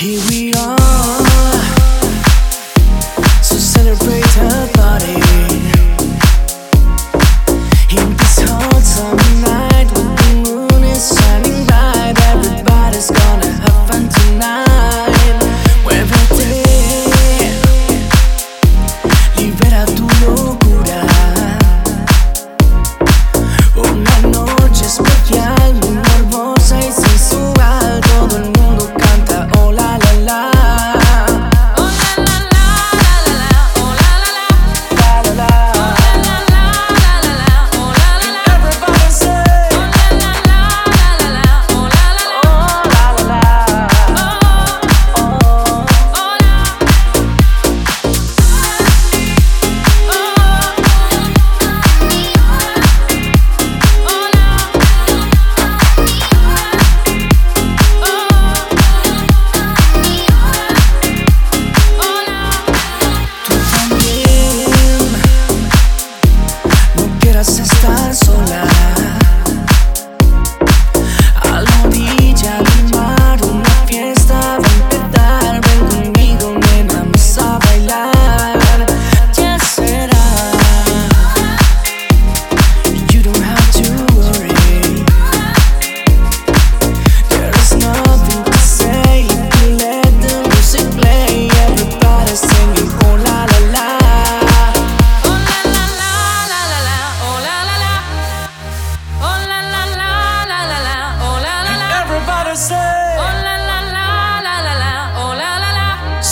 Here we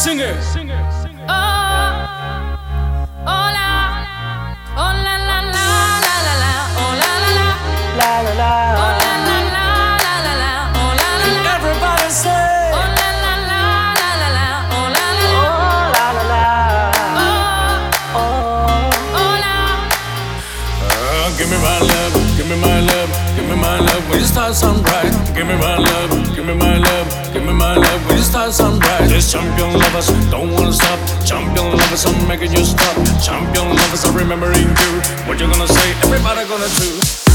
Singer. Oh, Oh, hola, hola, la, la, la, la, la, oh, la, la, la, la, la, la, oh, la, la, la, la, la, la, oh, la, la, la. Everybody say. Give me my love, give me my love, give me my love when you start something right. Give me my love, give me my love me my life, we start sunrise. This champion lovers, don't wanna stop. Champion lovers, I'm making you stop. Champion lovers, I'm remembering you. What you gonna say? Everybody gonna do.